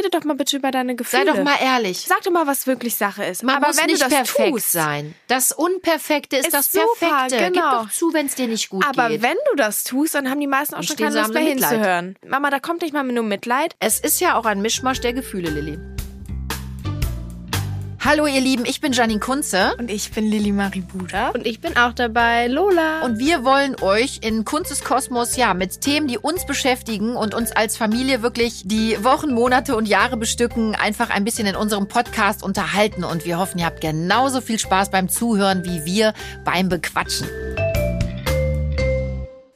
rede doch mal bitte über deine Gefühle. Sei doch mal ehrlich. Sag doch mal, was wirklich Sache ist. Man Aber muss wenn nicht du das perfekt tust, sein. Das Unperfekte ist, Ist das super, Perfekte. Gib genau. doch zu, wenn es dir nicht gut aber geht. wenn du das tust, dann haben die meisten auch Dann schon keine Lust mehr Mitleid. hinzuhören. Mama, da kommt nicht mal nur Mitleid. Es ist ja auch ein Mischmasch der Gefühle, Lilly. Hallo ihr Lieben, ich bin Janine Kunze Und ich bin Lilly Marie Buda. Und ich bin auch dabei, Lola. und wir wollen euch in Kunzes Kosmos ja mit Themen, die uns beschäftigen und uns als Familie wirklich die Wochen, Monate und Jahre bestücken, einfach ein bisschen in unserem Podcast unterhalten und wir hoffen, ihr habt genauso viel Spaß beim Zuhören wie wir beim Bequatschen.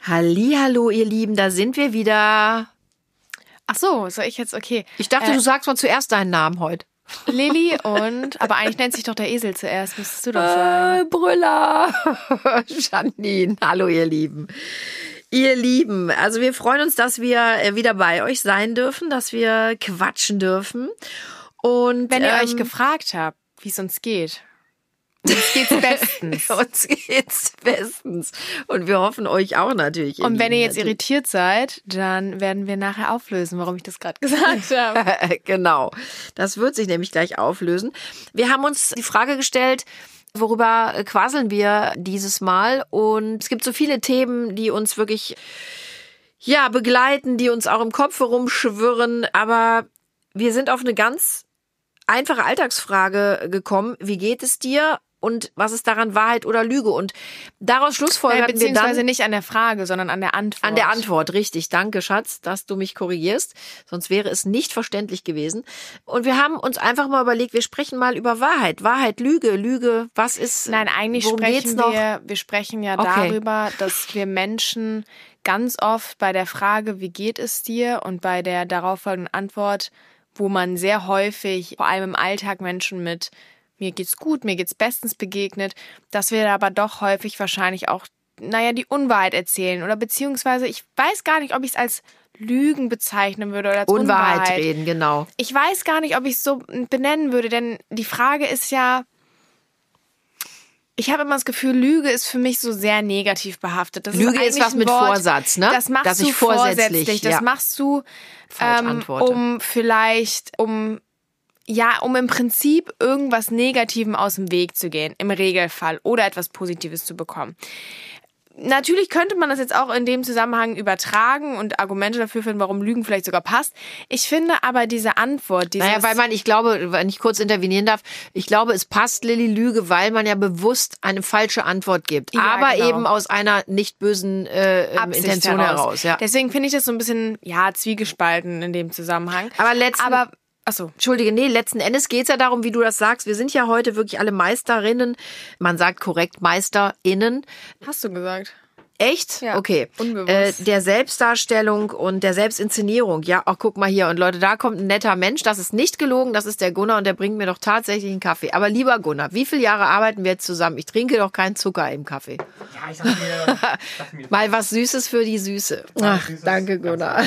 Hallo, ihr Lieben, da sind wir wieder. Ach so, soll ich jetzt, okay. Ich dachte, Äh, du sagst mal zuerst deinen Namen heute. Lilly und, aber eigentlich nennt sich doch der Esel zuerst, müsstest du doch sagen. Äh, Brüller. Janine, hallo ihr Lieben. Ihr Lieben, also wir freuen uns, dass wir äh, wieder bei euch sein dürfen, dass wir quatschen dürfen. Und Wenn ihr ähm, euch gefragt habt, wie es uns geht, uns geht's bestens. uns geht's bestens. Und wir hoffen euch auch natürlich. Und wenn ihr jetzt irritiert seid, dann werden wir nachher auflösen, warum ich das gerade gesagt habe. genau. Das wird sich nämlich gleich auflösen. Wir haben uns die Frage gestellt, worüber quasseln wir dieses Mal? Und es gibt so viele Themen, die uns wirklich, ja, begleiten, die uns auch im Kopf herumschwirren. Aber wir sind auf eine ganz einfache Alltagsfrage gekommen. Wie geht es dir? Und was ist daran Wahrheit oder Lüge? Und daraus schlussfolgerten wir dann Beziehungsweise nicht an der Frage, sondern an der Antwort. an der Antwort, richtig. Danke, Schatz, dass du mich korrigierst. Sonst wäre es nicht verständlich gewesen. Und wir haben uns einfach mal überlegt, wir sprechen mal über Wahrheit. Wahrheit, Lüge, Lüge, was ist. Nein, eigentlich sprechen noch? wir, wir sprechen ja Okay. darüber, dass wir Menschen ganz oft bei der Frage, wie geht es dir und bei der darauffolgenden Antwort, wo man sehr häufig, vor allem im Alltag, Menschen mit mir geht's gut, mir geht's bestens begegnet, dass wir aber doch häufig wahrscheinlich auch, naja, die Unwahrheit erzählen oder beziehungsweise ich weiß gar nicht, ob ich es als Lügen bezeichnen würde oder als Unwahrheit Unwahrheit. reden, genau. Ich weiß gar nicht, ob ich es so benennen würde, denn die Frage ist ja, ich habe immer das Gefühl, Lüge ist für mich so sehr negativ behaftet. Das Lüge ist eigentlich was mit Wort, Vorsatz, ne? Das machst Dass du ich vorsätzlich, vorsätzlich. Das ja. machst du, ähm, um vielleicht, um ja, um im Prinzip irgendwas Negativem aus dem Weg zu gehen, im Regelfall, oder etwas Positives zu bekommen. Natürlich könnte man das jetzt auch in dem Zusammenhang übertragen und Argumente dafür finden, warum Lügen vielleicht sogar passt. Ich finde aber diese Antwort, dieses, Naja, weil man, ich glaube, wenn ich kurz intervenieren darf, ich glaube, es passt Lilly Lüge, weil man ja bewusst eine falsche Antwort gibt. Ja, aber genau. eben aus einer nicht bösen äh, ähm, Absicht Intention heraus. ja. Deswegen finde ich das so ein bisschen, ja, zwiegespalten in dem Zusammenhang. Aber letzten- Aber, achso. Entschuldige, nee, letzten Endes geht's ja darum, wie du das sagst. Wir sind ja heute wirklich alle Meisterinnen. Man sagt korrekt MeisterInnen. Hast du gesagt? Echt? Ja, okay. unbewusst. Äh, der Selbstdarstellung und der Selbstinszenierung. Ja, ach, guck mal hier. Und Leute, da kommt ein netter Mensch. Das ist nicht gelogen. Das ist der Gunnar und der bringt mir doch tatsächlich einen Kaffee. Aber lieber Gunnar, wie viele Jahre arbeiten wir jetzt zusammen? Ich trinke doch keinen Zucker im Kaffee. Ja, ich dachte mir, Mal was Süßes für die Süße. Ach, Süßes, danke, Gunnar.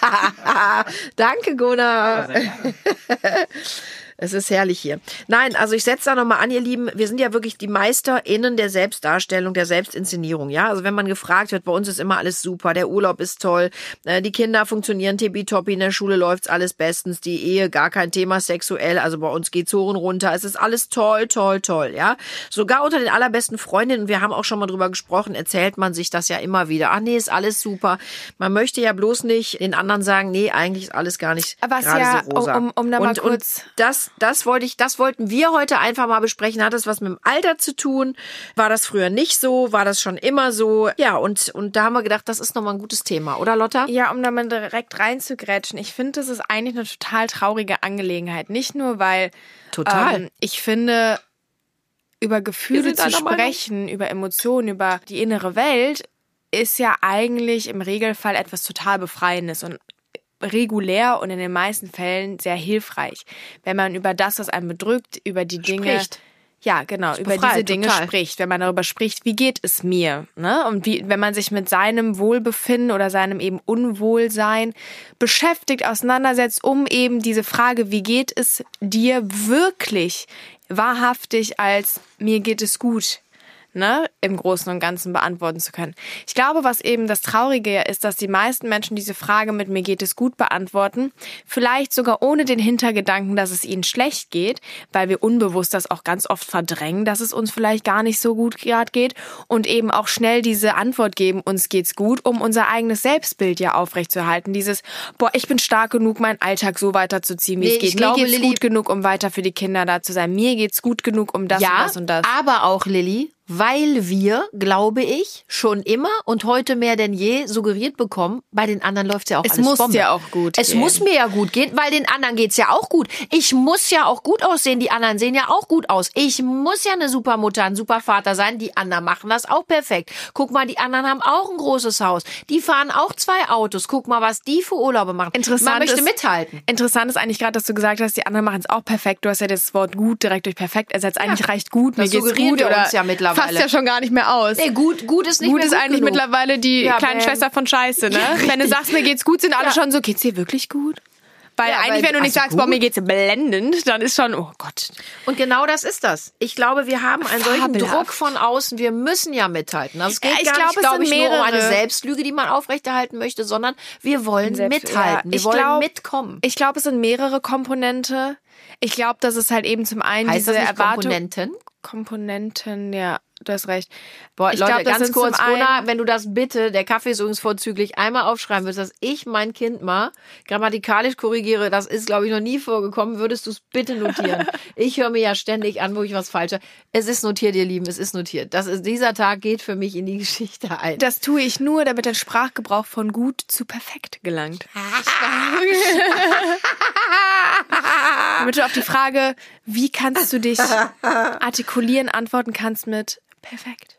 danke, Gunnar. Es ist herrlich hier. Nein, also ich setze da nochmal an, ihr Lieben, wir sind ja wirklich die MeisterInnen der Selbstdarstellung, der Selbstinszenierung, ja. Also wenn man gefragt wird, bei uns ist immer alles super, der Urlaub ist toll, äh, die Kinder funktionieren tippitoppi, in der Schule läuft's alles bestens, die Ehe gar kein Thema sexuell, also bei uns geht's hoch und runter, es ist alles toll, toll, toll, ja. Sogar unter den allerbesten Freundinnen, wir haben auch schon mal drüber gesprochen, erzählt man sich das ja immer wieder. Ach nee, ist alles super. Man möchte ja bloß nicht den anderen sagen, nee, eigentlich ist alles gar nicht Was gerade ja, so rosa. um- um da mal und, kurz- und das, das wollte ich, das wollten wir heute einfach mal besprechen. Hat das was mit dem Alter zu tun? War das früher nicht so? War das schon immer so? Ja, und, und da haben wir gedacht, das ist nochmal ein gutes Thema, oder Lotta? Ja, um da mal direkt reinzugrätschen. Ich finde, das ist eigentlich eine total traurige Angelegenheit. Nicht nur, weil Total. ähm, ich finde, über Gefühle zu einer Meinung. sprechen, über Emotionen, über die innere Welt, ist ja eigentlich im Regelfall etwas total Befreiendes und regulär und in den meisten Fällen sehr hilfreich, wenn man über das, was einen bedrückt, über die Dinge Spricht. ja, genau, über diese Dinge total. spricht, wenn man darüber spricht, wie geht es mir, ne? Und wie, wenn man sich mit seinem Wohlbefinden oder seinem eben Unwohlsein beschäftigt, auseinandersetzt, um eben diese Frage, wie geht es dir wirklich wahrhaftig als mir geht es gut, ne, im Großen und Ganzen beantworten zu können. Ich glaube, was eben das Traurige ist, dass die meisten Menschen diese Frage mit mir geht es gut beantworten, vielleicht sogar ohne den Hintergedanken, dass es ihnen schlecht geht, weil wir unbewusst das auch ganz oft verdrängen, dass es uns vielleicht gar nicht so gut gerade geht und eben auch schnell diese Antwort geben, uns geht's gut, um unser eigenes Selbstbild ja aufrechtzuerhalten. Dieses, boah, ich bin stark genug, meinen Alltag so weiterzuziehen, wie Nee, es geht. ich glaube, mir geht's Lilly- gut genug, um weiter für die Kinder da zu sein. Mir geht's gut genug, um das und das und das. aber auch Lilly, weil wir, glaube ich, schon immer und heute mehr denn je suggeriert bekommen, bei den anderen läuft's ja auch Es alles muss Bombe. dir auch gut Es gehen. muss mir ja gut gehen, weil den anderen geht's ja auch gut. Ich muss ja auch gut aussehen, die anderen sehen ja auch gut aus. Ich muss ja eine super Mutter, ein super Vater sein, die anderen machen das auch perfekt. Guck mal, die anderen haben auch ein großes Haus. Die fahren auch zwei Autos. Guck mal, was die für Urlaube machen. Interessant Man möchte ist, mithalten. Interessant ist eigentlich gerade, dass du gesagt hast, die anderen machen es auch perfekt. Du hast ja das Wort gut direkt durch perfekt ersetzt. Eigentlich reicht gut, mir geht's gut oder uns ja mittlerweile. Fasst ja schon gar nicht mehr aus. Nee, gut, gut ist nicht gut mehr ist gut eigentlich genug. mittlerweile die Ja, kleine. Schwester von Scheiße, ne? Ja, wenn du sagst, mir geht's gut, sind alle schon so, geht's dir wirklich gut? Weil Ja, eigentlich, weil- wenn du nicht sagst, boah, mir geht's blendend, dann ist schon, oh Gott. Und genau das ist das. Ich glaube, wir haben einen solchen Fabelhaft. Druck von außen. Wir müssen ja mithalten. Also es geht ich gar glaube, nicht, es glaube ich, nur um eine mehrere- Selbstlüge, die man aufrechterhalten möchte, sondern wir wollen Selbst- mithalten. ja, wir ich wollen glaub- mitkommen. Ich glaube, es sind mehrere Komponente. Ich glaube, dass es halt eben zum einen Heißt diese das nicht Erwartung. Komponenten? Komponenten, ja, du hast recht. Boah, Ich Leute, glaub, das ganz kurz, Rona, wenn du das bitte, der Kaffee ist übrigens vorzüglich, einmal aufschreiben würdest, dass ich mein Kind mal grammatikalisch korrigiere, das ist, glaube ich, noch nie vorgekommen, würdest du es bitte notieren. ich höre mir ja ständig an, wo ich was falsch habe. Es ist notiert, ihr Lieben, es ist notiert. Das ist, dieser Tag geht für mich in die Geschichte ein. Das tue ich nur, damit der Sprachgebrauch von gut zu perfekt gelangt. damit du auf die Frage, wie kannst du dich artikulieren, antworten kannst mit perfekt.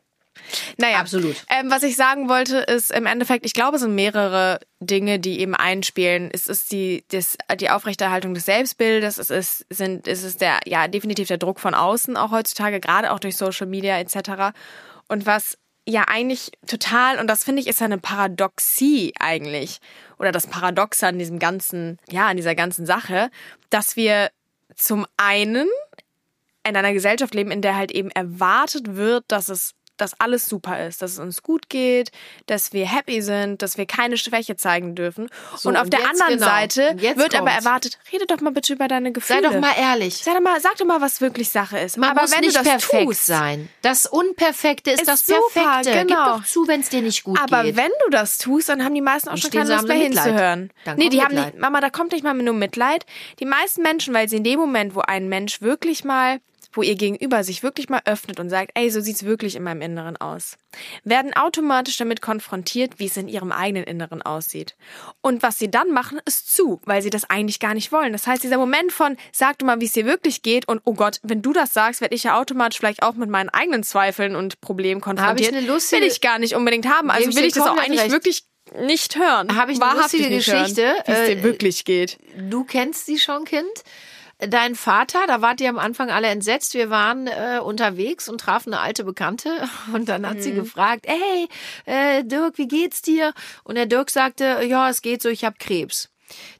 Naja, Absolut. Ähm, was ich sagen wollte, ist im Endeffekt, ich glaube, es sind mehrere Dinge, die eben einspielen. Es ist die, das, die Aufrechterhaltung des Selbstbildes, es ist, sind, es ist der, ja, definitiv der Druck von außen, auch heutzutage, gerade auch durch Social Media etc. Und was ja eigentlich total, und das finde ich, ist ja eine Paradoxie eigentlich, oder das Paradoxe an diesem ganzen, ja, an dieser ganzen Sache, dass wir zum einen in einer Gesellschaft leben, in der halt eben erwartet wird, dass es dass alles super ist, dass es uns gut geht, dass wir happy sind, dass wir keine Schwäche zeigen dürfen. So, und auf und der anderen genau. Seite wird aber kommt's. erwartet, rede doch mal bitte über deine Sei Gefühle. doch mal ehrlich. Sei doch mal, sag doch mal, was wirklich Sache ist. Man aber muss wenn nicht du das perfekt tust, sein. Das Unperfekte ist, Ist das super, Perfekte. genau. Gib doch zu, wenn es dir nicht gut Aber geht. wenn du das tust, dann haben die meisten auch Dann schon keine Lust mehr Mitleid. hinzuhören. Dann nee, die haben nicht, Mama, da kommt nicht mal nur Mitleid. Die meisten Menschen, weil sie in dem Moment, wo ein Mensch wirklich mal, wo ihr Gegenüber sich wirklich mal öffnet und sagt, ey, so sieht's wirklich in meinem Inneren aus, werden automatisch damit konfrontiert, wie es in ihrem eigenen Inneren aussieht. Und was sie dann machen, ist zu, weil sie das eigentlich gar nicht wollen. Das heißt, dieser Moment von, sag du mal, wie es dir wirklich geht und oh Gott, wenn du das sagst, werde ich ja automatisch vielleicht auch mit meinen eigenen Zweifeln und Problemen konfrontiert. eine lustige- Will ich gar nicht unbedingt haben. Also ich will ich das auch eigentlich recht. wirklich nicht hören. Habe ich eine lustige Geschichte, wie es äh, dir wirklich geht. Du kennst sie schon, Kind? Dein Vater, da wart ihr am Anfang alle entsetzt. Wir waren äh, unterwegs und trafen eine alte Bekannte und dann hat sie Mhm. gefragt, hey, äh, Dirk, wie geht's dir? Und der Dirk sagte, ja, es geht so, ich habe Krebs.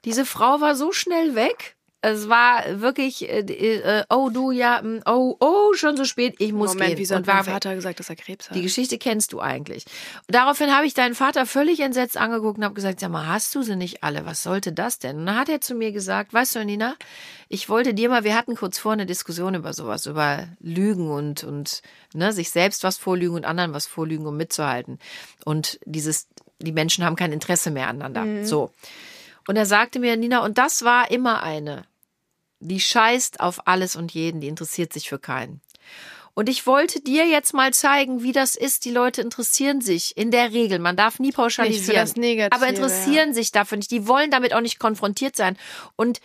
Diese Frau war so schnell weg. Es war wirklich, äh, äh, oh du, ja, mm, oh, oh, schon so spät, ich muss Moment, gehen. wieso und war mein. Vater gesagt, dass er Krebs hat? Die Geschichte kennst du eigentlich. Daraufhin habe ich deinen Vater völlig entsetzt angeguckt und habe gesagt, sag mal, hast du sie nicht alle? Was sollte das denn? Und dann hat er zu mir gesagt, weißt du, Nina, ich wollte dir mal, wir hatten kurz vor eine Diskussion über sowas, über Lügen und, und ne, sich selbst was vorlügen und anderen was vorlügen, um mitzuhalten. Und dieses, die Menschen haben kein Interesse mehr aneinander. So. Und er sagte mir, Nina, und das war immer eine, die scheißt auf alles und jeden, die interessiert sich für keinen. Und ich wollte dir jetzt mal zeigen, wie das ist. Die Leute interessieren sich in der Regel. Man darf nie pauschalisieren. das Negative, aber interessieren sich dafür nicht. Die wollen damit auch nicht konfrontiert sein. Und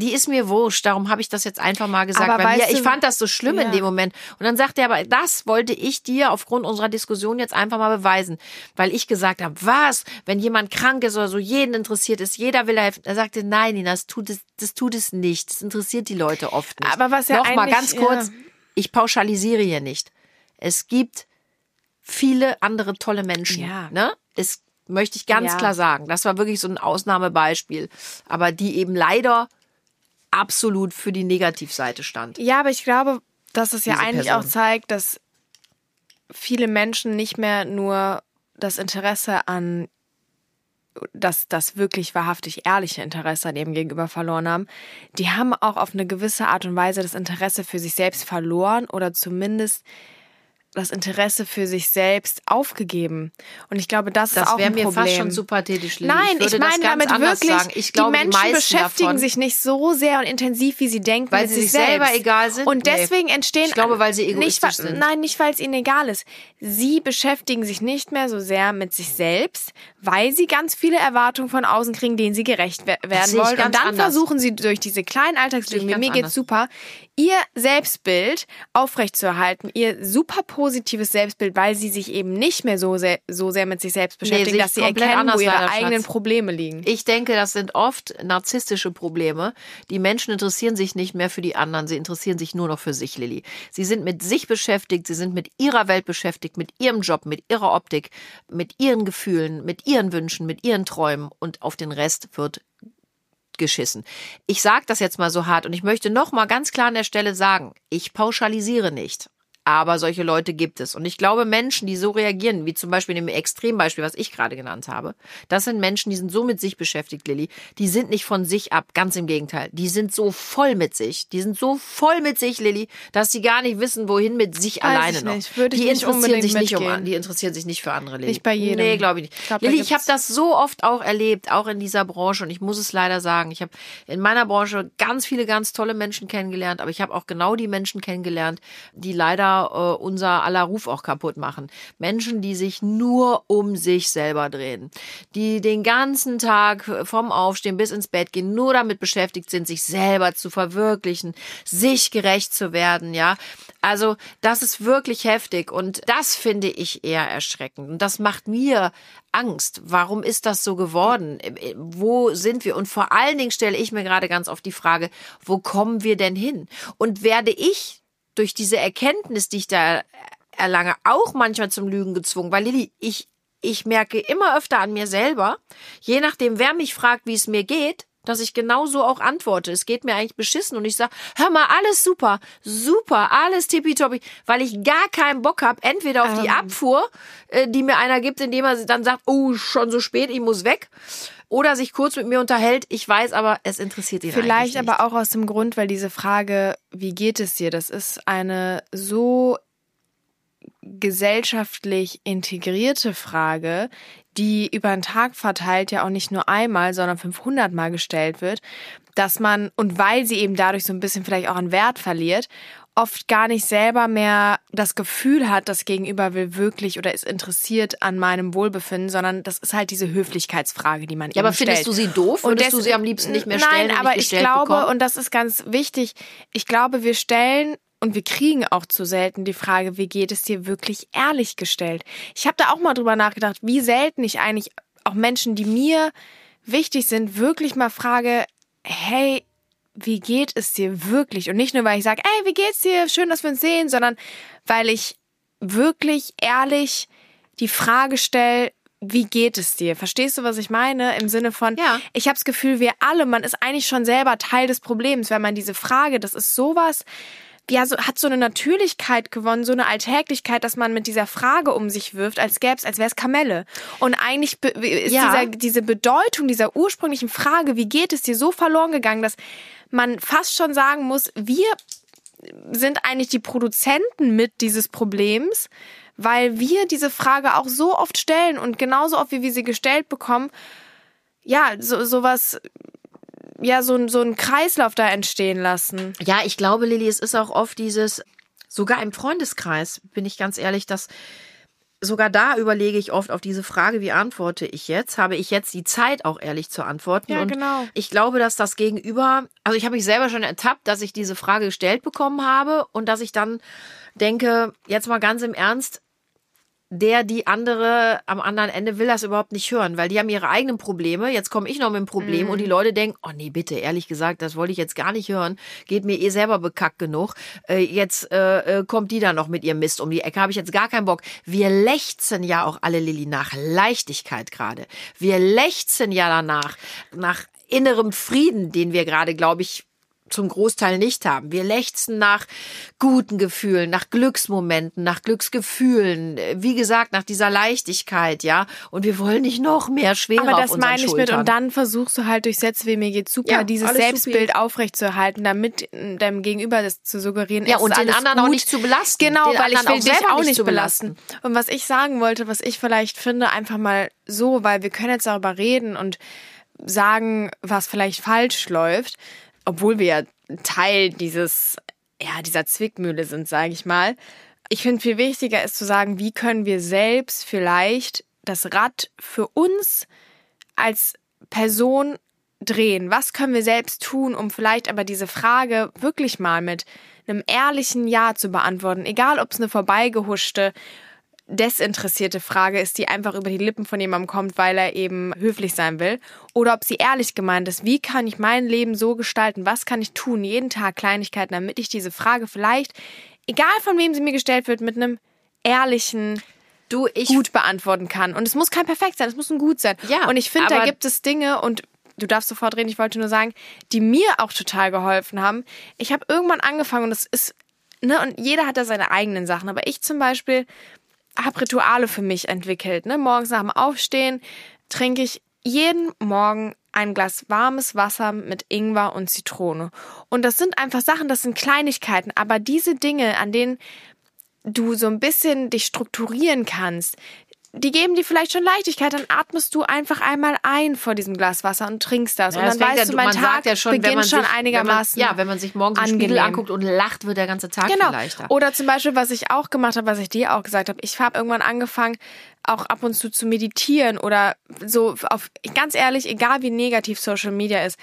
die ist mir wurscht. Darum habe ich das jetzt einfach mal gesagt. Aber Bei mir, weißt ich du- fand das so schlimm in Ja. dem Moment. Und dann sagte er, aber das wollte ich dir aufgrund unserer Diskussion jetzt einfach mal beweisen. Weil ich gesagt habe, was, wenn jemand krank ist oder so, jeden interessiert ist, jeder will helfen. Er sagte, nein, Nina, das tut es, das tut es nicht. Das interessiert die Leute oft nicht. Aber was ja Nochmal eigentlich- ganz kurz, ja. ich pauschalisiere hier nicht. Es gibt viele andere tolle Menschen. Ja. Ne? Es möchte ich ganz Ja. klar sagen. Das war wirklich so ein Ausnahmebeispiel. Aber die eben leider absolut für die Negativseite stand. Ja, aber ich glaube, dass es ja Diese eigentlich Person. auch zeigt, dass viele Menschen nicht mehr nur das Interesse an das, das wirklich wahrhaftig ehrliche Interesse an ihrem Gegenüber verloren haben, die haben auch auf eine gewisse Art und Weise das Interesse für sich selbst verloren oder zumindest das Interesse für sich selbst aufgegeben. Und ich glaube, das, das ist auch ein mir Problem. fast schon zu pathetisch. Lilly. Nein, ich, ich, meine das damit wirklich, sagen. Ich glaube, die Menschen die beschäftigen davon, sich nicht so sehr und intensiv, wie sie denken, Weil sie sich sich selber selbst. egal sind? Und Nee. deswegen entstehen Ich glaube, weil sie nicht, egoistisch wa- sind. Nein, nicht weil es ihnen egal ist. Sie beschäftigen sich nicht mehr so sehr mit sich selbst, weil sie ganz viele Erwartungen von außen kriegen, denen sie gerecht we- werden wollen. Und dann anders. versuchen sie durch diese kleinen Alltagslügen, mir geht's anders. super, ihr Selbstbild aufrechtzuerhalten, ihr super positives Selbstbild, weil sie sich eben nicht mehr so sehr, so sehr mit sich selbst beschäftigen, ich dass sie erkennen, wo ihre leider, eigenen Schatz. Probleme liegen. Ich denke, das sind oft narzisstische Probleme. Die Menschen interessieren sich nicht mehr für die anderen, sie interessieren sich nur noch für sich, Lilly. Sie sind mit sich beschäftigt, sie sind mit ihrer Welt beschäftigt, mit ihrem Job, mit ihrer Optik, mit ihren Gefühlen, mit ihren Wünschen, mit ihren Träumen und auf den Rest wird geschissen. Ich sage das jetzt mal so hart und ich möchte noch mal ganz klar an der Stelle sagen, ich pauschalisiere nicht. Aber solche Leute gibt es. Und ich glaube, Menschen, die so reagieren, wie zum Beispiel in dem Extrembeispiel, was ich gerade genannt habe, das sind Menschen, die sind so mit sich beschäftigt, Lilly. Die sind nicht von sich ab, ganz im Gegenteil. Die sind so voll mit sich. Die sind so voll mit sich, Lilly, dass sie gar nicht wissen, wohin mit sich Weiß alleine noch. die interessieren sich nicht um die interessieren sich nicht für andere, Lilly. Nicht bei jedem. Nee, glaube ich nicht. Ich glaub, Lilly, ich habe das so oft auch erlebt, auch in dieser Branche. Und ich muss es leider sagen, ich habe in meiner Branche ganz viele ganz tolle Menschen kennengelernt, aber ich habe auch genau die Menschen kennengelernt, die leider äh, unser aller Ruf auch kaputt machen. Menschen, die sich nur um sich selber drehen, die den ganzen Tag vom Aufstehen bis ins Bett gehen, nur damit beschäftigt sind, sich selber zu verwirklichen, sich gerecht zu werden, ja. Also, das ist wirklich heftig und das finde ich eher erschreckend. Und das macht mir Angst. Warum ist das so geworden? Äh, Wo sind wir? Und vor allen Dingen stelle ich mir gerade ganz oft die Frage, wo kommen wir denn hin? Und werde ich durch diese Erkenntnis, die ich da erlange, auch manchmal zum Lügen gezwungen? Weil Lilly, ich, ich merke immer öfter an mir selber, je nachdem, wer mich fragt, wie es mir geht, dass ich genauso auch antworte. Es geht mir eigentlich beschissen und ich sage, hör mal, alles super, super, alles tippitoppi, weil ich gar keinen Bock habe, entweder auf die Abfuhr, äh, die mir einer gibt, indem er dann sagt, oh, schon so spät, ich muss weg, oder sich kurz mit mir unterhält. Ich weiß aber, es interessiert ihn Vielleicht eigentlich nicht. aber auch aus dem Grund, weil diese Frage, wie geht es dir, das ist eine so gesellschaftlich integrierte Frage, die über den Tag verteilt ja auch nicht nur einmal, sondern 500 Mal gestellt wird, dass man, und weil sie eben dadurch so ein bisschen vielleicht auch an Wert verliert, oft gar nicht selber mehr das Gefühl hat, das Gegenüber will wirklich oder ist interessiert an meinem Wohlbefinden, sondern das ist halt diese Höflichkeitsfrage, die man Ja, aber findest stellt. du sie doof? Und Würdest du sie am liebsten nicht mehr Nein, stellen und aber ich glaube, bekommen? und das ist ganz wichtig, ich glaube, wir stellen und wir kriegen auch zu selten die Frage, wie geht es dir wirklich ehrlich gestellt? Ich habe da auch mal drüber nachgedacht, wie selten ich eigentlich auch Menschen, die mir wichtig sind, wirklich mal frage, hey, wie geht es dir wirklich? Und nicht nur, weil ich sage, ey, wie geht's dir? Schön, dass wir uns sehen, sondern weil ich wirklich ehrlich die Frage stelle, wie geht es dir? Verstehst du, was ich meine? Im Sinne von, Ja. ich habe das Gefühl, wir alle, man ist eigentlich schon selber Teil des Problems, wenn man diese Frage, das ist sowas, ja, so, hat so eine Natürlichkeit gewonnen, so eine Alltäglichkeit, dass man mit dieser Frage um sich wirft, als gäbe es, als wäre es Kamelle. Und eigentlich ist Ja. dieser, diese Bedeutung dieser ursprünglichen Frage, wie geht es dir, so verloren gegangen, dass man fast schon sagen muss, wir sind eigentlich die Produzenten mit dieses Problems, weil wir diese Frage auch so oft stellen und genauso oft, wie wir sie gestellt bekommen, ja, so sowas, ja, so, ein- so einen Kreislauf da entstehen lassen. Ja, ich glaube, Lilly, es ist auch oft dieses, sogar im Freundeskreis, bin ich ganz ehrlich, dass sogar da überlege ich oft auf diese Frage, wie antworte ich jetzt? Habe ich jetzt die Zeit, auch ehrlich zu antworten? Ja, und genau. Ich glaube, dass das Gegenüber, also ich habe mich selber schon ertappt, dass ich diese Frage gestellt bekommen habe und dass ich dann denke, jetzt mal ganz im Ernst, der, die andere am anderen Ende will das überhaupt nicht hören, weil die haben ihre eigenen Probleme. Jetzt komme ich noch mit dem Problem und die Leute denken, oh nee, bitte, ehrlich gesagt, das wollte ich jetzt gar nicht hören. Geht mir eh selber bekackt genug. Äh, jetzt äh, äh, kommt die da noch mit ihrem Mist um die Ecke. Habe ich jetzt gar keinen Bock. Wir lechzen ja auch alle, Lilly, nach Leichtigkeit gerade. Wir lechzen ja danach, nach innerem Frieden, den wir gerade, glaube ich, zum Großteil nicht haben. Wir lechzen nach guten Gefühlen, nach Glücksmomenten, nach Glücksgefühlen, wie gesagt, nach dieser Leichtigkeit, ja. Und wir wollen nicht noch mehr Schwere Aber das auf meine ich mit, Schultern. und dann versuchst du halt durch Sätze wie mir geht's super, Ja, dieses Selbstbild aufrechtzuerhalten, damit deinem Gegenüber das zu suggerieren, Ja, und den anderen auch gut. nicht zu belasten. Genau, Den weil ich will auch dich auch nicht nicht zu belasten. Und was ich sagen wollte, was ich vielleicht finde, einfach mal so, weil wir können jetzt darüber reden und sagen, was vielleicht falsch läuft, obwohl wir ja Teil dieses, ja, dieser Zwickmühle sind, sage ich mal. Ich finde, viel wichtiger ist zu sagen, wie können wir selbst vielleicht das Rad für uns als Person drehen? Was können wir selbst tun, um vielleicht aber diese Frage wirklich mal mit einem ehrlichen Ja zu beantworten? Egal, ob es eine vorbeigehuschte, desinteressierte Frage ist, die einfach über die Lippen von jemandem kommt, weil er eben höflich sein will, oder ob sie ehrlich gemeint ist. Wie kann ich mein Leben so gestalten? Was kann ich tun? Jeden Tag Kleinigkeiten, damit ich diese Frage vielleicht, egal von wem sie mir gestellt wird, mit einem ehrlichen du, ich gut beantworten kann. Und es muss kein perfekt sein, es muss ein gut sein. Ja, und ich finde, da gibt es Dinge und du darfst sofort reden, ich wollte nur sagen, die mir auch total geholfen haben. Ich habe irgendwann angefangen und es ist, ne, und jeder hat da seine eigenen Sachen, aber ich zum Beispiel habe Rituale für mich entwickelt. Ne? Morgens nach dem Aufstehen trinke ich jeden Morgen ein Glas warmes Wasser mit Ingwer und Zitrone. Und das sind einfach Sachen, das sind Kleinigkeiten, aber diese Dinge, an denen du so ein bisschen dich strukturieren kannst, die geben dir vielleicht schon Leichtigkeit, dann atmest du einfach einmal ein vor diesem Glas Wasser und trinkst das. Ja, und dann weißt ja, du, mein man Tag sagt ja schon, beginnt schon sich, einigermaßen man, ja, wenn man sich morgens angenehm. Spiegel anguckt und lacht, wird der ganze Tag Genau. viel leichter. Oder zum Beispiel, was ich auch gemacht habe, was ich dir auch gesagt habe, ich habe irgendwann angefangen, auch ab und zu zu meditieren oder so auf, ganz ehrlich, egal wie negativ Social Media ist,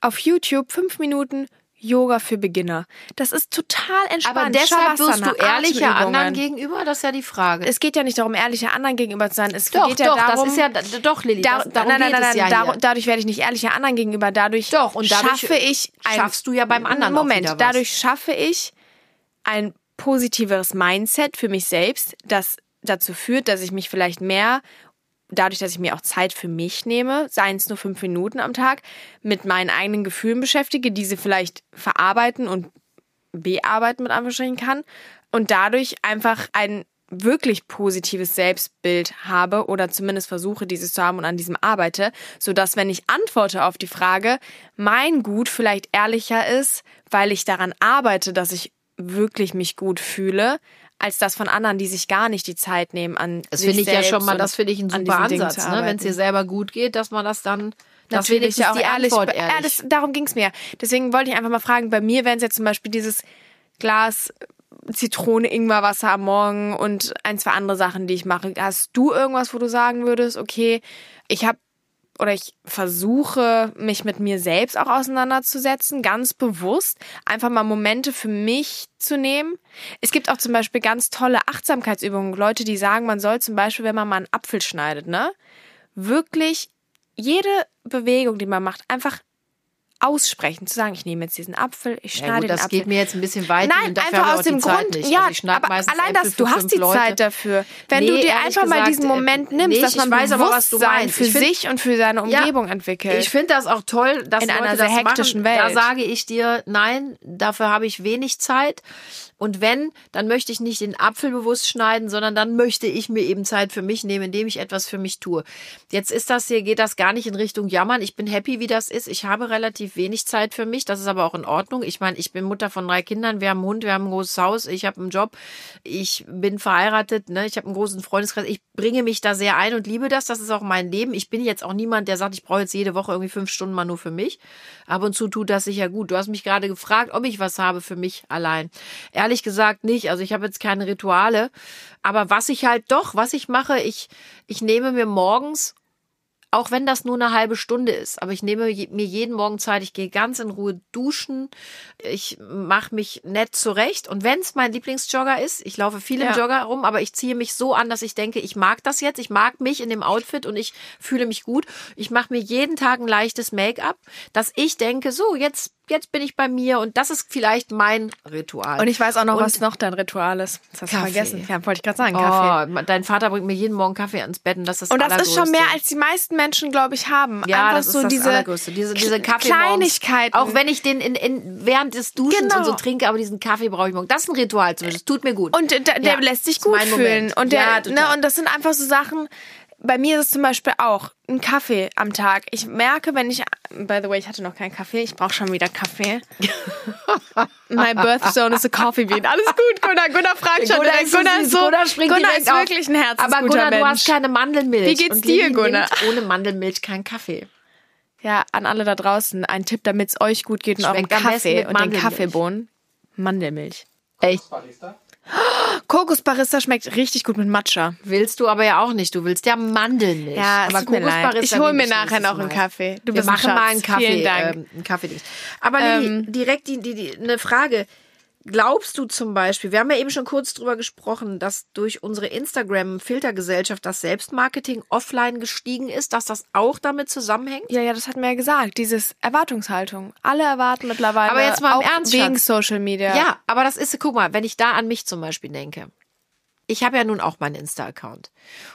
auf YouTube fünf Minuten Yoga für Beginner. Das ist total entspannt. Aber deshalb wirst du ehrlicher anderen gegenüber, das ist ja die Frage. Es geht ja nicht darum, ehrlicher anderen gegenüber zu sein. Es doch, geht ja doch, darum, das ist ja, doch, Lilly, da, das, darum nein, nein, nein, es ja nein, dar- dadurch werde ich nicht ehrlicher anderen gegenüber. Dadurch Doch, und dadurch schaffe ich ein, schaffst du ja beim anderen Moment, dadurch schaffe ich ein positiveres Mindset für mich selbst, das dazu führt, dass ich mich vielleicht mehr, dadurch, dass ich mir auch Zeit für mich nehme, seien es nur fünf Minuten am Tag, mit meinen eigenen Gefühlen beschäftige, diese vielleicht verarbeiten und bearbeiten mit Anführungsstrichen kann und dadurch einfach ein wirklich positives Selbstbild habe oder zumindest versuche, dieses zu haben und an diesem arbeite, sodass, wenn ich antworte auf die Frage, mein Gut vielleicht ehrlicher ist, weil ich daran arbeite, dass ich wirklich mich gut fühle, als das von anderen, die sich gar nicht die Zeit nehmen an Das finde ich ja schon mal, das finde ich einen super Ansatz, ne? wenn es dir selber gut geht, dass man das dann, das Natürlich ja auch die ehrlich. Antwort Ja, ehrlich. das, darum ging's mir. Deswegen wollte ich einfach mal fragen, bei mir wären es jetzt zum Beispiel dieses Glas Zitrone, Ingwerwasser am Morgen und ein, zwei andere Sachen, die ich mache. Hast du irgendwas, wo du sagen würdest, okay, ich habe oder ich versuche, mich mit mir selbst auch auseinanderzusetzen, ganz bewusst, einfach mal Momente für mich zu nehmen. Es gibt auch zum Beispiel ganz tolle Achtsamkeitsübungen, Leute, die sagen, man soll zum Beispiel, wenn man mal einen Apfel schneidet, ne, wirklich jede Bewegung, die man macht, einfach aussprechen, zu sagen, ich nehme jetzt diesen Apfel, ich ja, schneide gut, den das Apfel. geht mir jetzt ein bisschen weit Nein, einfach aus dem Grund, nicht. ja, also aber allein das, du hast die Leute. Zeit dafür. Wenn Nee, du dir einfach mal gesagt, diesen äh, Moment nimmst, nicht. dass man weiß aber, was du meinst. für find- sich und für seine Ja, Umgebung entwickelt. Ich finde das auch toll, dass In Leute einer sehr das hektischen machen. Da Welt. sage ich dir, nein, dafür habe ich wenig Zeit. Und wenn, dann möchte ich nicht den Apfel bewusst schneiden, sondern dann möchte ich mir eben Zeit für mich nehmen, indem ich etwas für mich tue. Jetzt ist das hier, geht das gar nicht in Richtung Jammern. Ich bin happy, wie das ist. Ich habe relativ wenig Zeit für mich. Das ist aber auch in Ordnung. Ich meine, ich bin Mutter von drei Kindern. Wir haben einen Hund, wir haben ein großes Haus. Ich habe einen Job. Ich bin verheiratet. Ne? Ich habe einen großen Freundeskreis. Ich bringe mich da sehr ein und liebe das. Das ist auch mein Leben. Ich bin jetzt auch niemand, der sagt, ich brauche jetzt jede Woche irgendwie fünf Stunden mal nur für mich. Ab und zu tut das sicher gut. Du hast mich gerade gefragt, ob ich was habe für mich allein. Ehrlich gesagt nicht. Also ich habe jetzt keine Rituale. Aber was ich halt doch, was ich mache, ich, ich nehme mir morgens auch wenn das nur eine halbe Stunde ist. Aber ich nehme mir jeden Morgen Zeit. Ich gehe ganz in Ruhe duschen. Ich mache mich nett zurecht. Und wenn es mein Lieblingsjogger ist, ich laufe viel im Ja. Jogger rum, aber ich ziehe mich so an, dass ich denke, ich mag das jetzt. Ich mag mich in dem Outfit und ich fühle mich gut. Ich mache mir jeden Tag ein leichtes Make-up, dass ich denke, so, jetzt, jetzt bin ich bei mir. Und das ist vielleicht mein Ritual. und ich weiß auch noch, Und- was noch dein Ritual ist. Das hast du Kaffee. vergessen. Ja, wollte ich gerade sagen, Kaffee. Oh, dein Vater bringt mir jeden Morgen Kaffee ans Bett und das ist Und das ist schon mehr als die meisten Menschen, glaube ich, haben. Ja, Einfach das ist so das diese, Allergrößte. Diese, diese Kaffee Kleinigkeiten. Morgens. Auch wenn ich den in, in, während des Duschens Genau. und so trinke, aber diesen Kaffee brauche ich morgen. Das ist ein Ritual zum Beispiel. Das tut mir gut. Und der, der Ja, lässt sich ist gut fühlen. Und, der, Ja, ne, und das sind einfach so Sachen. Bei mir ist es zum Beispiel auch ein Kaffee am Tag. Ich merke, wenn ich, by the way, ich hatte noch keinen Kaffee, ich brauche schon wieder Kaffee. My birthstone is a coffee bean. Alles gut, Gunnar. Gunnar fragt schon Gunnar direkt. ist, Gunnar ist so, Gunnar springt Gunnar direkt ist wirklich ein herzensguter Aber Gunnar, Mensch. du hast keine Mandelmilch. Wie geht's und dir, Gunnar? nimmt ohne Mandelmilch keinen Kaffee. Ja, an alle da draußen ein Tipp, damit es euch gut geht und eurem Kaffee und den Mandelmilch. Kaffeebohnen. Mandelmilch. Echt? Barista? Kokosbarista schmeckt richtig gut mit Matcha. Willst du aber ja auch nicht. Du willst ja Mandelmilch. Ja, es aber. Kokosbarista Ich hol nehme mir nicht nachher noch einen. Kaffee. Du Wir bist ein machen mal einen Kaffee. Vielen Dank. Ähm, einen Kaffee -Dings. Aber Lilly, Ähm, direkt die, die, die, eine Frage. Glaubst du zum Beispiel, wir haben ja eben schon kurz drüber gesprochen, dass durch unsere Instagram-Filtergesellschaft das Selbstmarketing offline gestiegen ist, dass das auch damit zusammenhängt? Ja, ja, das hat mir ja gesagt. Dieses Erwartungshaltung. Alle erwarten mittlerweile. Aber jetzt mal im auch Ernst, Wegen Schatz. Social Media. Ja, aber das ist, guck mal, wenn ich da an mich zum Beispiel denke. Ich habe ja nun auch meinen Insta-Account.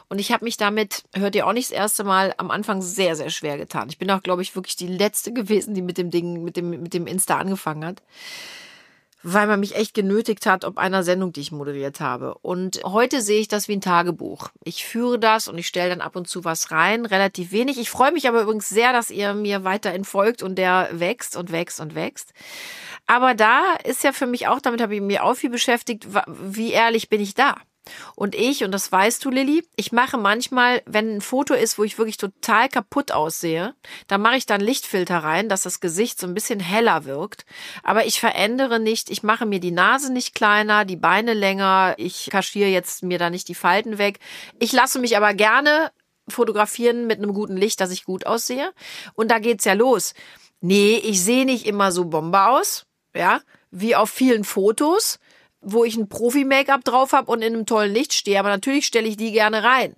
Und ich habe mich damit, hört ihr auch nicht das erste Mal, am Anfang sehr, sehr schwer getan. Ich bin auch, glaube ich, wirklich die Letzte gewesen, die mit dem Ding, mit dem, mit dem Insta angefangen hat. Weil man mich echt genötigt hat, ob einer Sendung, die ich moderiert habe. Und heute sehe ich das wie ein Tagebuch. Ich führe das und ich stelle dann ab und zu was rein, relativ wenig. Ich freue mich aber übrigens sehr, dass ihr mir weiterhin folgt und der wächst und wächst und wächst. Aber da ist ja für mich auch, damit habe ich mich auch viel beschäftigt, wie ehrlich bin ich da? Und ich, und das weißt du, Lilly, ich mache manchmal, wenn ein Foto ist, wo ich wirklich total kaputt aussehe, da mache ich dann Lichtfilter rein, dass das Gesicht so ein bisschen heller wirkt. Aber ich verändere nicht, ich mache mir die Nase nicht kleiner, die Beine länger, ich kaschiere jetzt mir da nicht die Falten weg. Ich lasse mich aber gerne fotografieren mit einem guten Licht, dass ich gut aussehe. Und da geht's ja los. Nee, ich sehe nicht immer so Bombe aus, ja, wie auf vielen Fotos, wo ich ein Profi-Make-up drauf habe und in einem tollen Licht stehe. Aber natürlich stelle ich die gerne rein.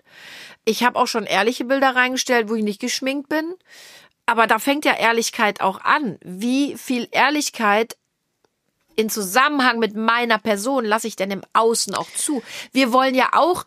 Ich habe auch schon ehrliche Bilder reingestellt, wo ich nicht geschminkt bin. Aber da fängt ja Ehrlichkeit auch an. Wie viel Ehrlichkeit in Zusammenhang mit meiner Person lasse ich denn im Außen auch zu? Wir wollen ja auch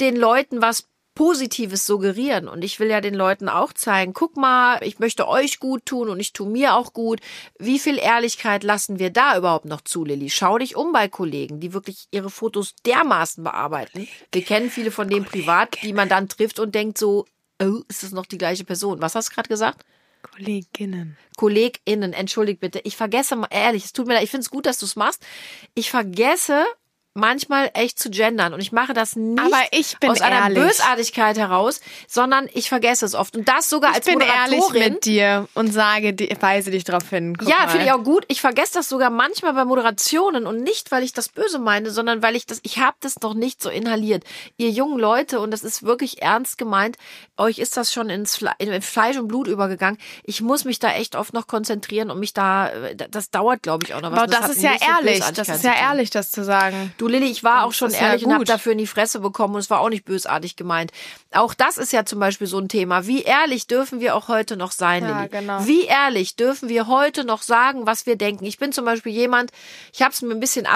den Leuten was Positives suggerieren. Und ich will ja den Leuten auch zeigen, guck mal, ich möchte euch gut tun und ich tue mir auch gut. Wie viel Ehrlichkeit lassen wir da überhaupt noch zu, Lilly? Schau dich um bei Kollegen, die wirklich ihre Fotos dermaßen bearbeiten. Wir kennen viele von denen privat, die man dann trifft und denkt so, oh, ist das noch die gleiche Person? Was hast du gerade gesagt? Kolleginnen. KollegInnen, entschuldigt bitte. Ich vergesse mal, ehrlich, es tut mir leid, ich finde es gut, dass du es machst. Ich vergesse manchmal echt zu gendern und ich mache das nicht Aber ich bin aus einer ehrlich. Bösartigkeit heraus, sondern ich vergesse es oft und das sogar Ich als bin ehrlich mit dir und sage, weise dich darauf hin. Guck ja, finde ich auch gut. Ich vergesse das sogar manchmal bei Moderationen und nicht, weil ich das böse meine, sondern weil ich das, ich habe das noch nicht so inhaliert. Ihr jungen Leute, und das ist wirklich ernst gemeint, euch ist das schon ins Fle in Fleisch und Blut übergegangen. Ich muss mich da echt oft noch konzentrieren und mich da, das dauert, glaube ich, auch noch was. Aber das, hat ist ja ehrlich. Das ist ja ehrlich, das zu sagen. Du Lilly, ich war auch schon ist ja ehrlich und habe gut. dafür in die Fresse bekommen und es war auch nicht bösartig gemeint. Auch das ist ja zum Beispiel so ein Thema. Wie ehrlich dürfen wir auch heute noch sein, Ja, Lilly? genau. Wie ehrlich dürfen wir heute noch sagen, was wir denken? Ich bin zum Beispiel jemand, ich habe es mir ein bisschen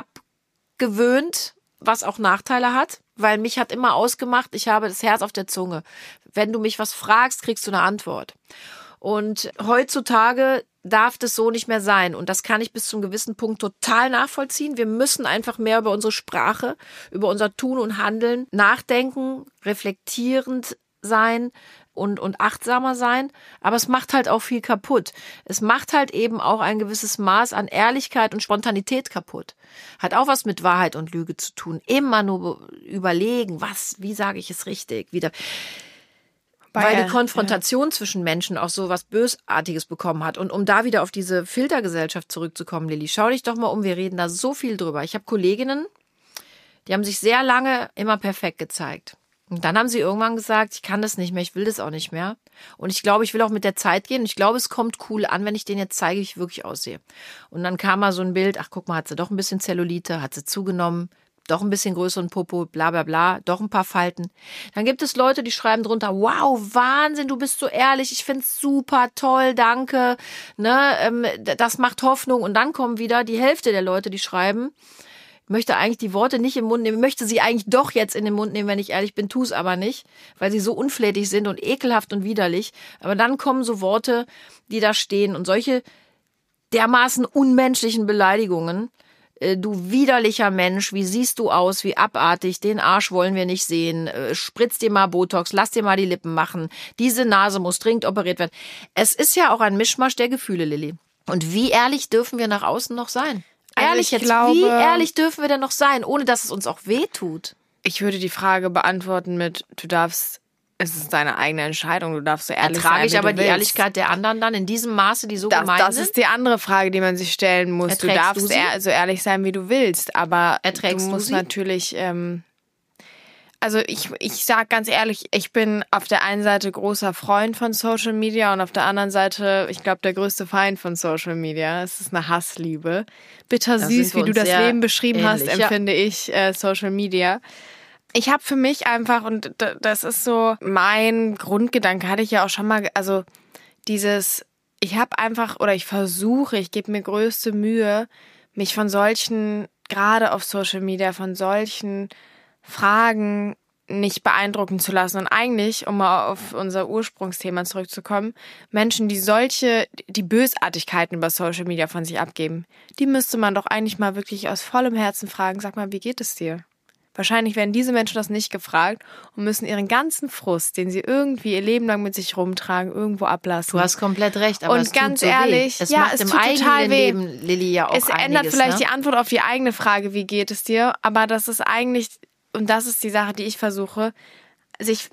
abgewöhnt, was auch Nachteile hat, weil mich hat immer ausgemacht, ich habe das Herz auf der Zunge. Wenn du mich was fragst, kriegst du eine Antwort. Und heutzutage darf das so nicht mehr sein. Und das kann ich bis zum gewissen Punkt total nachvollziehen. Wir müssen einfach mehr über unsere Sprache, über unser Tun und Handeln nachdenken, reflektierend sein und, und achtsamer sein. Aber es macht halt auch viel kaputt. Es macht halt eben auch ein gewisses Maß an Ehrlichkeit und Spontanität kaputt. Hat auch was mit Wahrheit und Lüge zu tun. Immer nur überlegen, was, wie sage ich es richtig, wieder. Weil Weil, die Konfrontation zwischen Menschen auch so was Bösartiges bekommen hat. Und um da wieder auf diese Filtergesellschaft zurückzukommen, Lilly, schau dich doch mal um, wir reden da so viel drüber. Ich habe Kolleginnen, die haben sich sehr lange immer perfekt gezeigt. Und dann haben sie irgendwann gesagt, ich kann das nicht mehr, ich will das auch nicht mehr. Und ich glaube, ich will auch mit der Zeit gehen. Und ich glaube, es kommt cool an, wenn ich denen jetzt zeige, wie ich wirklich aussehe. Und dann kam mal so ein Bild, ach guck mal, hat sie doch ein bisschen Zellulite, hat sie zugenommen, doch ein bisschen größeren Popo, bla bla bla, doch ein paar Falten. Dann gibt es Leute, die schreiben drunter, wow, Wahnsinn, du bist so ehrlich, ich find's super, toll, danke, ne, ähm, das macht Hoffnung. Und dann kommen wieder die Hälfte der Leute, die schreiben, möchte eigentlich die Worte nicht im Mund nehmen, möchte sie eigentlich doch jetzt in den Mund nehmen, wenn ich ehrlich bin, tu es aber nicht, weil sie so unflätig sind und ekelhaft und widerlich. Aber dann kommen so Worte, die da stehen und solche dermaßen unmenschlichen Beleidigungen. Äh, du widerlicher Mensch, wie siehst du aus, wie abartig, den Arsch wollen wir nicht sehen, äh, spritz dir mal Botox, lass dir mal die Lippen machen, diese Nase muss dringend operiert werden. Es ist ja auch ein Mischmasch der Gefühle, Lilly. Und wie ehrlich dürfen wir nach außen noch sein? Also Ehrlich ich jetzt, glaube- wie ehrlich dürfen wir denn noch sein, ohne dass es uns auch wehtut? Ich würde die Frage beantworten mit, du darfst, es ist deine eigene Entscheidung, du darfst so ehrlich Ertrage sein, ich wie aber du die willst. Ehrlichkeit der anderen dann in diesem Maße, die so Das, gemein das sind? ist die andere Frage, die man sich stellen muss. Erträgst du darfst du so ehrlich sein, wie du willst, aber Erträgst du du musst sie? natürlich. Ähm, also ich, ich sag ganz ehrlich, ich bin auf der einen Seite großer Freund von Social Media und auf der anderen Seite, ich glaube, der größte Feind von Social Media. Es ist eine Hassliebe. Bittersüß, sind wir wie du das Leben beschrieben hast, ähnlich, ja. empfinde ich äh, Social Media. Ich habe für mich einfach, und das ist so mein Grundgedanke, hatte ich ja auch schon mal, also dieses, ich habe einfach, oder ich versuche, ich gebe mir größte Mühe, mich von solchen, gerade auf Social Media, von solchen Fragen nicht beeindrucken zu lassen. Und eigentlich, um mal auf unser Ursprungsthema zurückzukommen, Menschen, die solche, die Bösartigkeiten über Social Media von sich abgeben, die müsste man doch eigentlich mal wirklich aus vollem Herzen fragen, sag mal, wie geht es dir? Wahrscheinlich werden diese Menschen das nicht gefragt und müssen ihren ganzen Frust, den sie irgendwie ihr Leben lang mit sich rumtragen, irgendwo ablassen. Du hast komplett recht, aber Und es ganz tut so ehrlich, weh. es ja, macht es im tut total eigenen weh. Leben, Lilly, ja auch es ändert einiges, vielleicht ne? die Antwort auf die eigene Frage, wie geht es dir, aber das ist eigentlich, und das ist die Sache, die ich versuche, sich,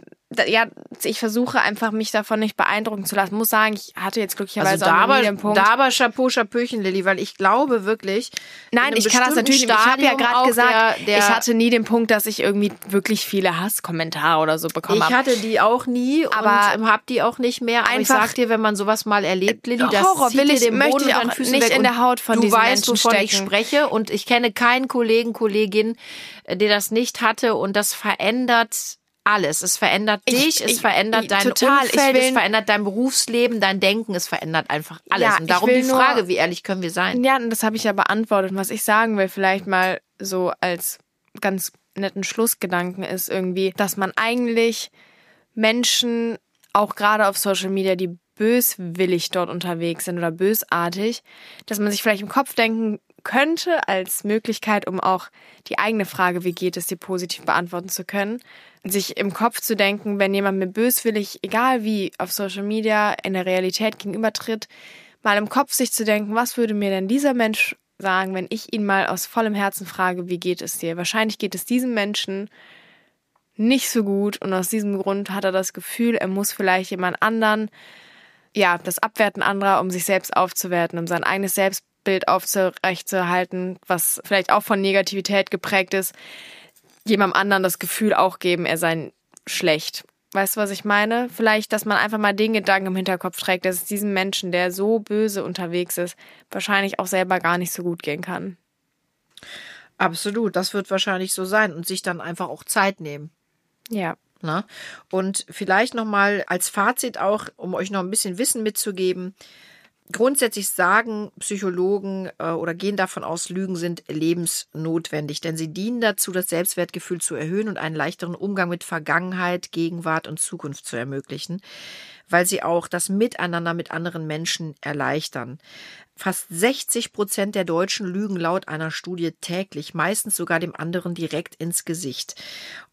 ja, ich versuche einfach, mich davon nicht beeindrucken zu lassen. Muss sagen, ich hatte jetzt glücklicherweise Also da auch aber, den Punkt. da aber Chapeau, Chapöchen, Lilly, weil ich glaube wirklich. in Nein, ich kann das natürlich nicht. Ich habe ja gerade gesagt, der, der, ich hatte nie den Punkt, dass ich irgendwie wirklich viele Hasskommentare oder so bekommen Ich habe. hatte die auch nie Aber und ähm, hab die auch nicht mehr. Aber ich einfach- sag dir, wenn man sowas mal erlebt, Lilly, das Horror zieht will ich- den möchte Boden ich auch Füßen nicht in der Haut von Du diesen weißt, Menschen wovon ich stecken. spreche und ich kenne keinen Kollegen, Kollegin, äh, der das nicht hatte und das verändert alles. Es verändert Ich- dich, es ich- verändert ich- dein total. Umfeld, es will- verändert dein Berufsleben, dein Denken, es verändert einfach alles. Ja, und darum die nur- Frage, wie ehrlich können wir sein? Ja, und das habe ich ja beantwortet. Und was ich sagen will, vielleicht mal so als ganz netten Schlussgedanken ist irgendwie, dass man eigentlich Menschen, auch gerade auf Social Media, die böswillig dort unterwegs sind oder bösartig, dass man sich vielleicht im Kopf denken könnte als Möglichkeit, um auch die eigene Frage, wie geht es dir positiv beantworten zu können, sich im Kopf zu denken, wenn jemand mir böswillig, egal wie, auf Social Media in der Realität gegenübertritt, mal im Kopf sich zu denken, was würde mir denn dieser Mensch sagen, wenn ich ihn mal aus vollem Herzen frage, wie geht es dir? Wahrscheinlich geht es diesem Menschen nicht so gut und aus diesem Grund hat er das Gefühl, er muss vielleicht jemand anderen, ja, das Abwerten anderer, um sich selbst aufzuwerten, um sein eigenes Selbstbild aufrechtzuerhalten, was vielleicht auch von Negativität geprägt ist, jemandem anderen das Gefühl auch geben, er sei schlecht. Weißt du, was ich meine? Vielleicht, dass man einfach mal den Gedanken im Hinterkopf trägt, dass es diesem Menschen, der so böse unterwegs ist, wahrscheinlich auch selber gar nicht so gut gehen kann. Absolut, das wird wahrscheinlich so sein und sich dann einfach auch Zeit nehmen. Ja. Ne? Und vielleicht nochmal als Fazit auch, um euch noch ein bisschen Wissen mitzugeben. Grundsätzlich sagen Psychologen äh, oder gehen davon aus, Lügen sind lebensnotwendig, denn sie dienen dazu, das Selbstwertgefühl zu erhöhen und einen leichteren Umgang mit Vergangenheit, Gegenwart und Zukunft zu ermöglichen, weil sie auch das Miteinander mit anderen Menschen erleichtern. Fast 60 Prozent der Deutschen lügen laut einer Studie täglich, meistens sogar dem anderen direkt ins Gesicht.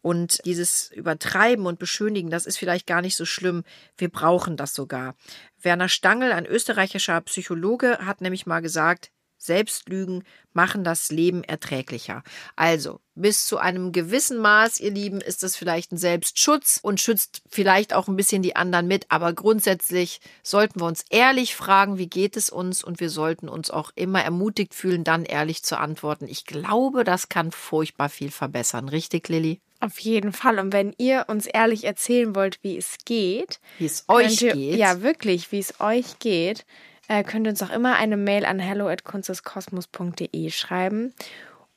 Und dieses Übertreiben und Beschönigen, das ist vielleicht gar nicht so schlimm. Wir brauchen das sogar. Werner Stangl, ein österreichischer Psychologe, hat nämlich mal gesagt, Selbstlügen machen das Leben erträglicher. Also, bis zu einem gewissen Maß, ihr Lieben, ist das vielleicht ein Selbstschutz und schützt vielleicht auch ein bisschen die anderen mit. Aber grundsätzlich sollten wir uns ehrlich fragen, wie geht es uns? Und wir sollten uns auch immer ermutigt fühlen, dann ehrlich zu antworten. Ich glaube, das kann furchtbar viel verbessern. Richtig, Lilly? Auf jeden Fall. Und wenn ihr uns ehrlich erzählen wollt, wie es geht, Wie es euch ihr, geht. Ja, wirklich, wie es euch geht, äh, könnt uns auch immer eine Mail an hello@kunsteskosmos.de schreiben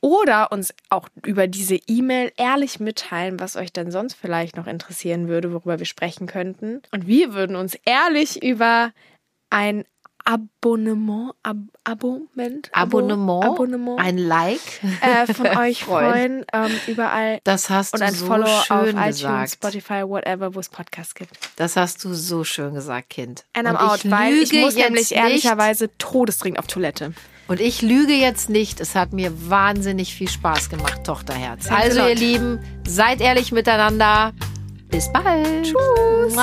oder uns auch über diese E-Mail ehrlich mitteilen, was euch denn sonst vielleicht noch interessieren würde, worüber wir sprechen könnten. Und wir würden uns ehrlich über ein Abonnement, Ab Abonnement, Abo- Abonnement, Abonnement ein Like. äh, von euch Freuen. ähm, überall Das hast und du ein so Follow auf schön iTunes, gesagt. Spotify, whatever, wo es Podcasts gibt. Das hast du so schön gesagt, Kind. And I'm Und out, ich weil ich lüge muss jetzt nämlich ehrlicherweise todesdringend auf Toilette. Und ich lüge jetzt nicht. Es hat mir wahnsinnig viel Spaß gemacht, Tochterherz. Also, ihr Lieben, seid ehrlich miteinander. Bis bald. Tschüss.